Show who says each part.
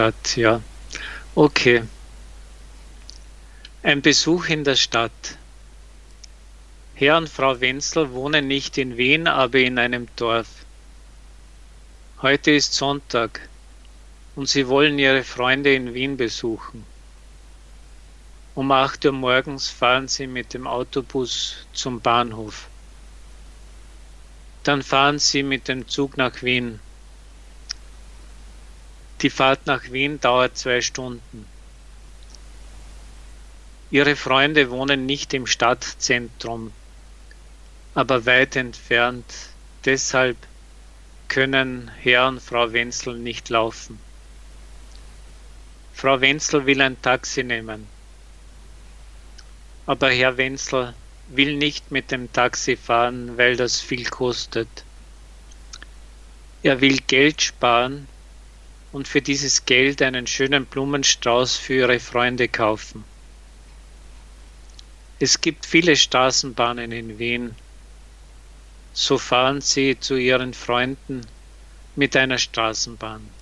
Speaker 1: Stadt, ja. Okay. Ein Besuch in der Stadt. Herr und Frau Wenzel wohnen nicht in Wien, aber in einem Dorf. Heute ist Sonntag und sie wollen ihre Freunde in Wien besuchen. Um 8 Uhr morgens fahren sie mit dem Autobus zum Bahnhof. Dann fahren sie mit dem Zug nach Wien. Die Fahrt nach Wien dauert zwei Stunden. Ihre Freunde wohnen nicht im Stadtzentrum, aber weit entfernt. Deshalb können Herr und Frau Wenzel nicht laufen. Frau Wenzel will ein Taxi nehmen. Aber Herr Wenzel will nicht mit dem Taxi fahren, weil das viel kostet. Er will Geld sparen und für dieses Geld einen schönen Blumenstrauß für ihre Freunde kaufen. Es gibt viele Straßenbahnen in Wien. So fahren sie zu ihren Freunden mit einer Straßenbahn.